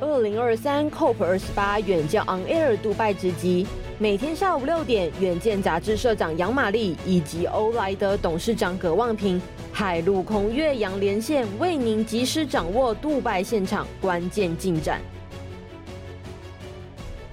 二零二三 COP 二十八远见 On Air 杜拜直击，每天下午六点，远见杂志社长杨玛丽以及欧莱德董事长葛望平，海陆空越洋连线，为您及时掌握杜拜现场关键进展。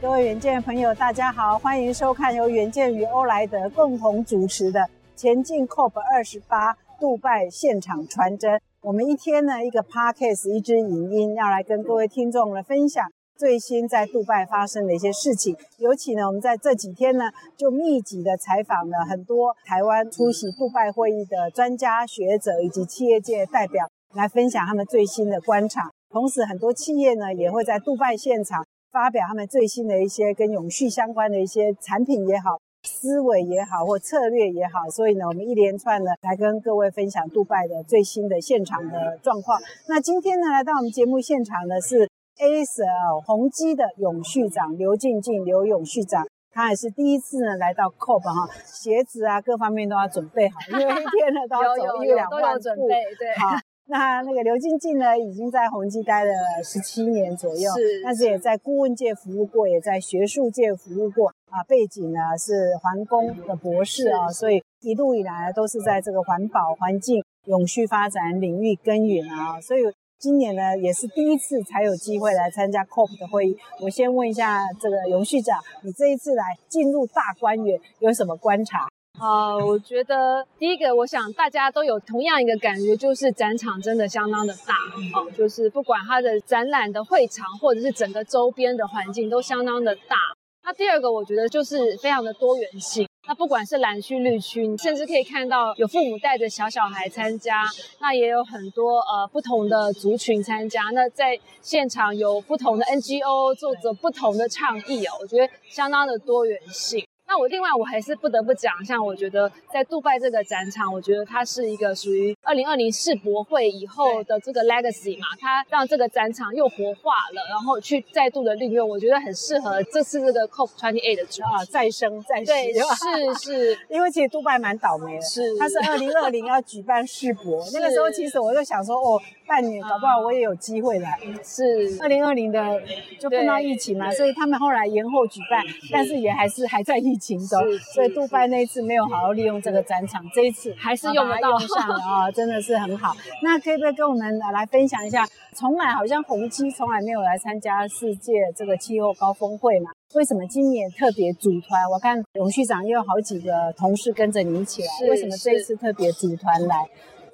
各位远见朋友，大家好，欢迎收看由远见与欧莱德共同主持的《前进 COP 二十八杜拜现场传真》。我们一天呢，一个 podcast，一支影音，要来跟各位听众来分享最新在杜拜发生的一些事情。尤其呢，我们在这几天呢，就密集的采访了很多台湾出席杜拜会议的专家学者以及企业界代表，来分享他们最新的观察。同时，很多企业呢，也会在杜拜现场发表他们最新的一些跟永续相关的一些产品也好。思维也好，或策略也好，所以呢，我们一连串的来跟各位分享杜拜的最新的现场的状况。那今天呢，来到我们节目现场的是 Acer 宏基的永续长刘静静，刘永续长，他也是第一次呢来到 COP 哈，鞋子啊各方面都要准备好，因为一天呢都要走一两万步，有有有准备，对，好。那那个刘静静呢，已经在宏基待了十七年左右，是，但是也在顾问界服务过，也在学术界服务过啊。背景呢是环工的博士啊，所以一路以来都是在这个环保、环境、永续发展领域耕耘啊。所以今年呢，也是第一次才有机会来参加 COP 的会议。我先问一下这个永续长，你这一次来进入大观园有什么观察？啊、呃，我觉得第一个，我想大家都有同样一个感觉，就是展场真的相当的大哦、就是不管它的展览的会场，或者是整个周边的环境都相当的大。那第二个，我觉得就是非常的多元性。那不管是蓝区、绿区，你甚至可以看到有父母带着小小孩参加，那也有很多呃不同的族群参加。那在现场有不同的 NGO 做着不同的倡议哦，我觉得相当的多元性。那我另外我还是不得不讲，像我觉得在杜拜这个展场，我觉得它是一个属于二零二零世博会以后的这个 legacy 嘛，它让这个展场又活化了，然后去再度的利用，我觉得很适合这次这个 COP 28的主啊，再生再生，对，是是，因为其实杜拜蛮倒霉的，是，它是二零二零要举办世博，那个时候其实我就想说，哦，半年搞不好我也有机会来，是，二零二零的就碰到疫情嘛，所以他们后来延后举办，但是也还是还在疫。行走，所以杜拜那一次没有好好利用这个展场，这一次还是用得上了啊，真的是很好。那可以不可以跟我们来分享一下？从来好像宏基从来没有来参加世界这个气候高峰会嘛？为什么今年特别组团？我看永续长也有好几个同事跟着你一起来，为什么这一次特别组团来？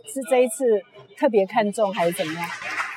是这一次特别看重还是怎么样？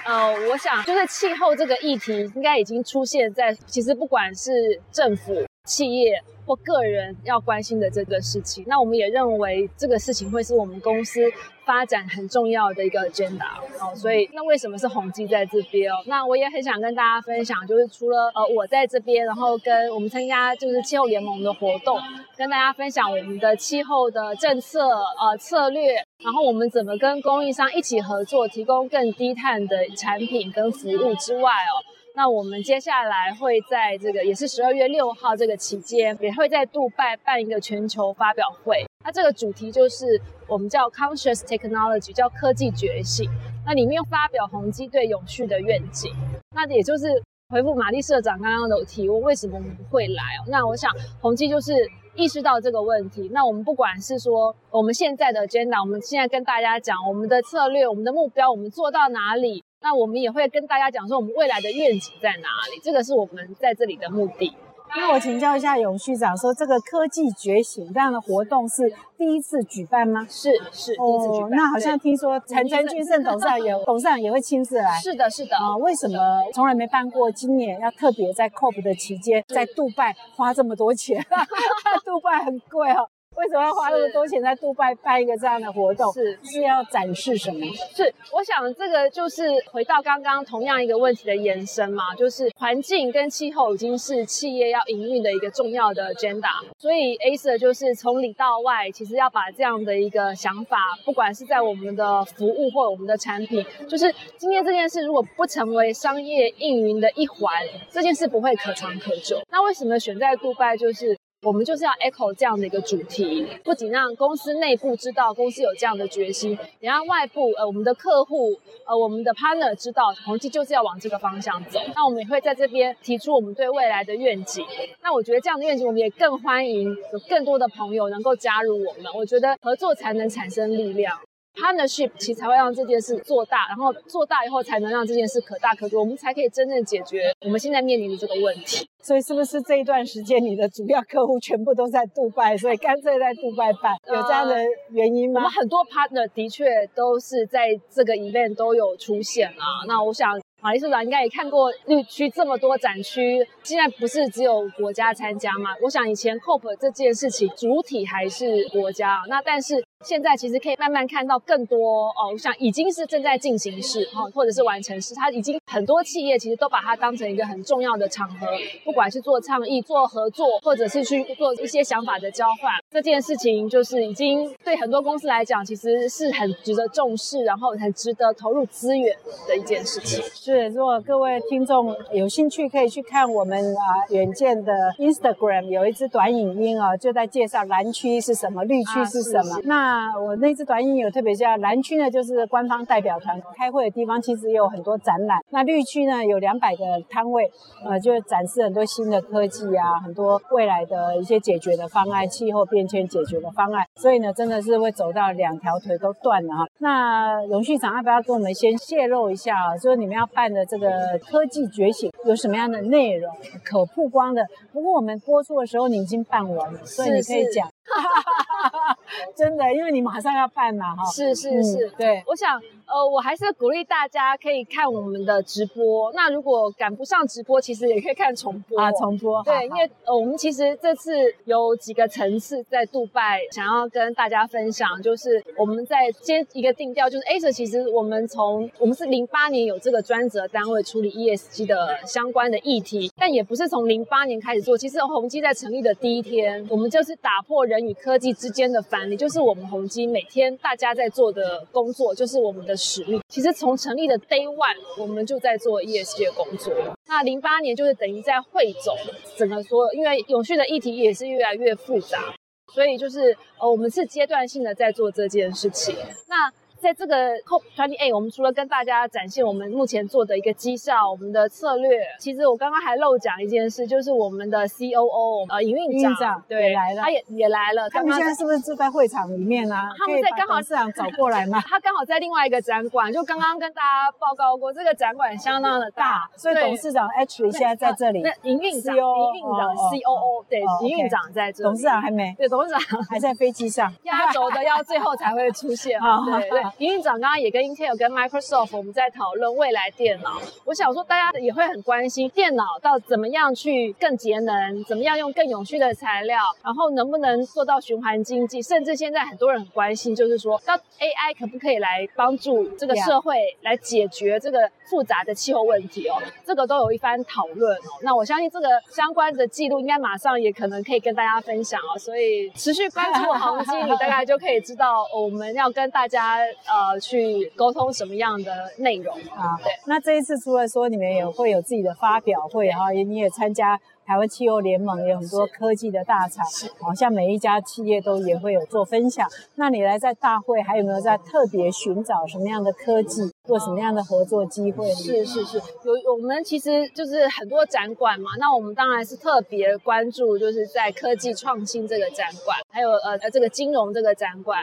呃，我想就是气候这个议题应该已经出现在，其实不管是政府、企业。或个人要关心的这个事情，那我们也认为这个事情会是我们公司发展很重要的一个 agenda 哦。所以，那为什么是宏基在这边哦？那我也很想跟大家分享，就是除了呃我在这边，然后跟我们参加就是气候联盟的活动，跟大家分享我们的气候的政策呃策略，然后我们怎么跟供应商一起合作，提供更低碳的产品跟服务之外哦。那我们接下来会在这个也是十二月六号这个期间，也会在杜拜办一个全球发表会。那这个主题就是我们叫 Conscious Technology，叫科技觉醒。那里面发表宏基对永续的愿景。那也就是回复玛丽社长刚刚的提问，为什么我们会来？那我想宏基就是意识到这个问题。那我们不管是说我们现在的 agenda，我们现在跟大家讲我们的策略、我们的目标，我们做到哪里？那我们也会跟大家讲说，我们未来的愿景在哪里？这个是我们在这里的目的。那我请教一下永续长，说这个科技觉醒这样的活动是第一次举办吗？是是，第一次举办。那好像听说陈陈俊盛董事长也 董事长也会亲自来。是的，是的。啊，为什么从来没办过？今年要特别在 COP 的期间，在杜拜花这么多钱？杜拜很贵哦。为什么要花那么多钱在杜拜办一个这样的活动？是是要展示什么？是，我想这个就是回到刚刚同样一个问题的延伸嘛，就是环境跟气候已经是企业要营运的一个重要的 agenda，所以 Acer 就是从里到外，其实要把这样的一个想法，不管是在我们的服务或我们的产品，就是今天这件事如果不成为商业运营的一环，这件事不会可长可久。那为什么选在杜拜？就是我们就是要 echo 这样的一个主题，不仅让公司内部知道公司有这样的决心，也让外部呃我们的客户呃我们的 partner 知道宏基就是要往这个方向走。那我们也会在这边提出我们对未来的愿景。那我觉得这样的愿景，我们也更欢迎有更多的朋友能够加入我们。我觉得合作才能产生力量。Partnership 其实才会让这件事做大，然后做大以后才能让这件事可大可做，我们才可以真正解决我们现在面临的这个问题。所以是不是这一段时间你的主要客户全部都在杜拜，所以干脆在杜拜办？有这样的原因吗？呃，我们很多 partner 的确都是在这个 event 都有出现啊。那我想。马丽社长应该也看过绿区这么多展区，现在不是只有国家参加吗？我想以前 COP 这件事情主体还是国家，那但是现在其实可以慢慢看到更多哦。我想已经是正在进行式哈，或者是完成式，它已经很多企业其实都把它当成一个很重要的场合，不管是做倡议、做合作，或者是去做一些想法的交换，这件事情就是已经对很多公司来讲，其实是很值得重视，然后很值得投入资源的一件事情。是，如果各位听众有兴趣，可以去看我们啊远见的 Instagram 有一支短影音啊，就在介绍蓝区是什么，绿区是什么。啊、是是那那我那支短影有特别像，蓝区呢就是官方代表团开会的地方，其实也有很多展览。那绿区呢有两百个摊位，呃，就展示很多新的科技啊，很多未来的一些解决的方案，气候变迁解决的方案。所以呢，真的是会走到两条腿都断了啊。那荣旭长要不要跟我们先泄露一下啊？就是你们要。办的这个科技觉醒有什么样的内容可曝光的？不过我们播出的时候你已经办完了，所以你可以讲。真的，因为你马上要办嘛，哈。是是是，对，我想。呃，我还是鼓励大家可以看我们的直播。那如果赶不上直播，其实也可以看重播啊，重播。对，好好因为呃，我们其实这次有几个层次在杜拜，想要跟大家分享，就是我们在接一个定调，就是，A 社其实我们从我们是零八年有这个专责单位处理 ESG 的相关的议题，但也不是从零八年开始做。其实宏基在成立的第一天，我们就是打破人与科技之间的藩篱，就是我们宏基每天大家在做的工作，就是我们的。使命其实从成立的 Day One，我们就在做 ESG 的工作。那零八年就是等于在汇总整个说，因为永续的议题也是越来越复杂，所以就是呃，我们是阶段性的在做这件事情。那在这个 COP28，我们除了跟大家展现我们目前做的一个绩效、我们的策略，其实我刚刚还漏讲一件事，就是我们的 COO 呃营运长，也来了，他也也来了。他们现在是不是就在会场里面啊？他们在刚好董事长找过来嘛？他刚好在另外一个展馆，就刚刚跟大家报告过，这个展馆相当的大，所以董事长 Ashley 现在在这里。那营运长，营运长 COO 对，营运长在这里，董事长还没，对，董事长还在飞机上，压轴的要最后才会出现。对 对，营运长刚刚也。跟 Intel、跟 Microsoft，我们在讨论未来电脑。我想说，大家也会很关心电脑到怎么样去更节能，怎么样用更永续的材料，然后能不能做到循环经济。甚至现在很多人很关心，就是说，到 AI 可不可以来帮助这个社会来解决这个复杂的气候问题哦？这个都有一番讨论哦。那我相信这个相关的记录应该马上也可能可以跟大家分享哦。所以持续关注宏碁，你大概就可以知道我们要跟大家呃去。沟通什么样的内容啊？对，那这一次除了说你们也会有自己的发表会哈，也你也参加。台湾气候联盟有很多科技的大厂，好像每一家企业都也会有做分享。那你来在大会，还有没有在特别寻找什么样的科技，或什么样的合作机会？是是是，有我们其实就是很多展馆嘛。那我们当然是特别关注，就是在科技创新这个展馆，还有呃呃这个金融这个展馆，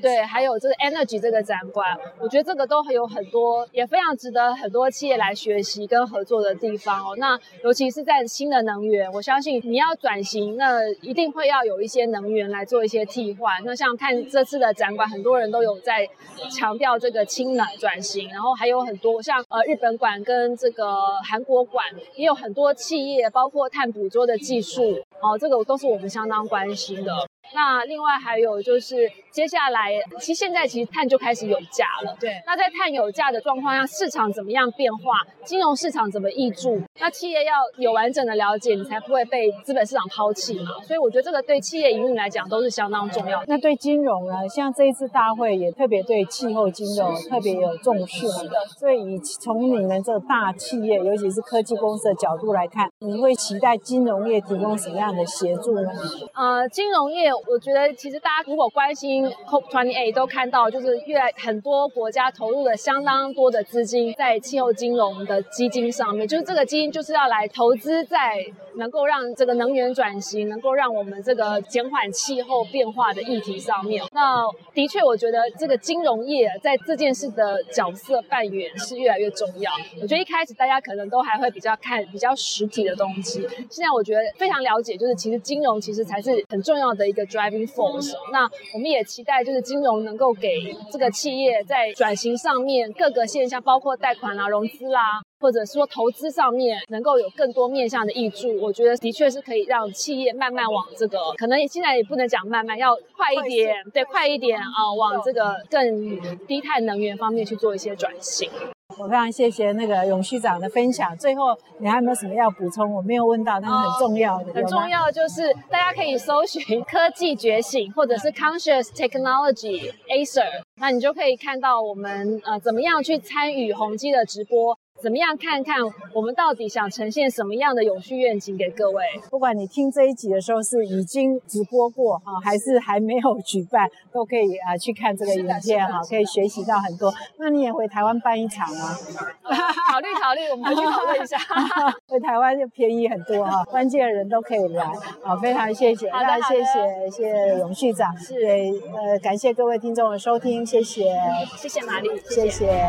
对，还有这个 energy 这个展馆。我觉得这个都有很多，也非常值得很多企业来学习跟合作的地方哦。那尤其是在新的能能源，我相信你要转型，那一定会要有一些能源来做一些替换。那像看这次的展馆，很多人都有在强调这个氢能转型，然后还有很多像呃日本馆跟这个韩国馆也有很多企业，包括碳捕捉的技术，哦，这个都是我们相当关心的。那另外还有就是，接下来其实现在其实碳就开始有价了。对。那在碳有价的状况下，市场怎么样变化？金融市场怎么易注？那企业要有完整的了解，你才不会被资本市场抛弃嘛。所以我觉得这个对企业营运来讲都是相当重要。那对金融呢？像这一次大会也特别对气候金融特别有重视。是的。所以以从你们这个大企业，尤其是科技公司的角度来看，你会期待金融业提供什么样的协助呢？呃，金融业，我觉得其实大家如果关心 COP28 都看到，就是越来很多国家投入了相当多的资金在气候金融的基金上面，就是这个基金就是要来投资在能够让这个能源转型，能够让我们这个减缓气候变化的议题上面。那的确，我觉得这个金融业在这件事的角色扮演是越来越重要。我觉得一开始大家可能都还会比较看比较实体的东西，现在我觉得非常了解，就是其实金融其实才是很重要的一个 driving force。那我们也期待就是金融能够给这个企业在转型上面各个现象，包括贷款啦、融资啦。或者说投资上面能够有更多面向的挹注，我觉得的确是可以让企业慢慢往这个，可能现在也不能讲慢慢，要快一点，对，快一点啊，往这个更低碳能源方面去做一些转型。我非常谢谢那个永续长的分享。最后，你还有没有什么要补充？我没有问到，但是很重要的，哦、很重要的就是大家可以搜寻科技觉醒，或者是 Conscious Technology Acer，那你就可以看到我们呃怎么样去参与宏基的直播。怎么样？看看我们到底想呈现什么样的永续愿景给各位？不管你听这一集的时候是已经直播过哈，还是还没有举办，都可以啊去看这个影片哈，可以学习到很多。那你也回台湾办一场吗？考虑考虑，我们回去讨论一下。回台湾就便宜很多哈，关键的人都可以来。好，非常谢谢，好的，谢谢谢谢永续长，是呃感谢各位听众的收听，谢谢，谢谢玛丽。谢谢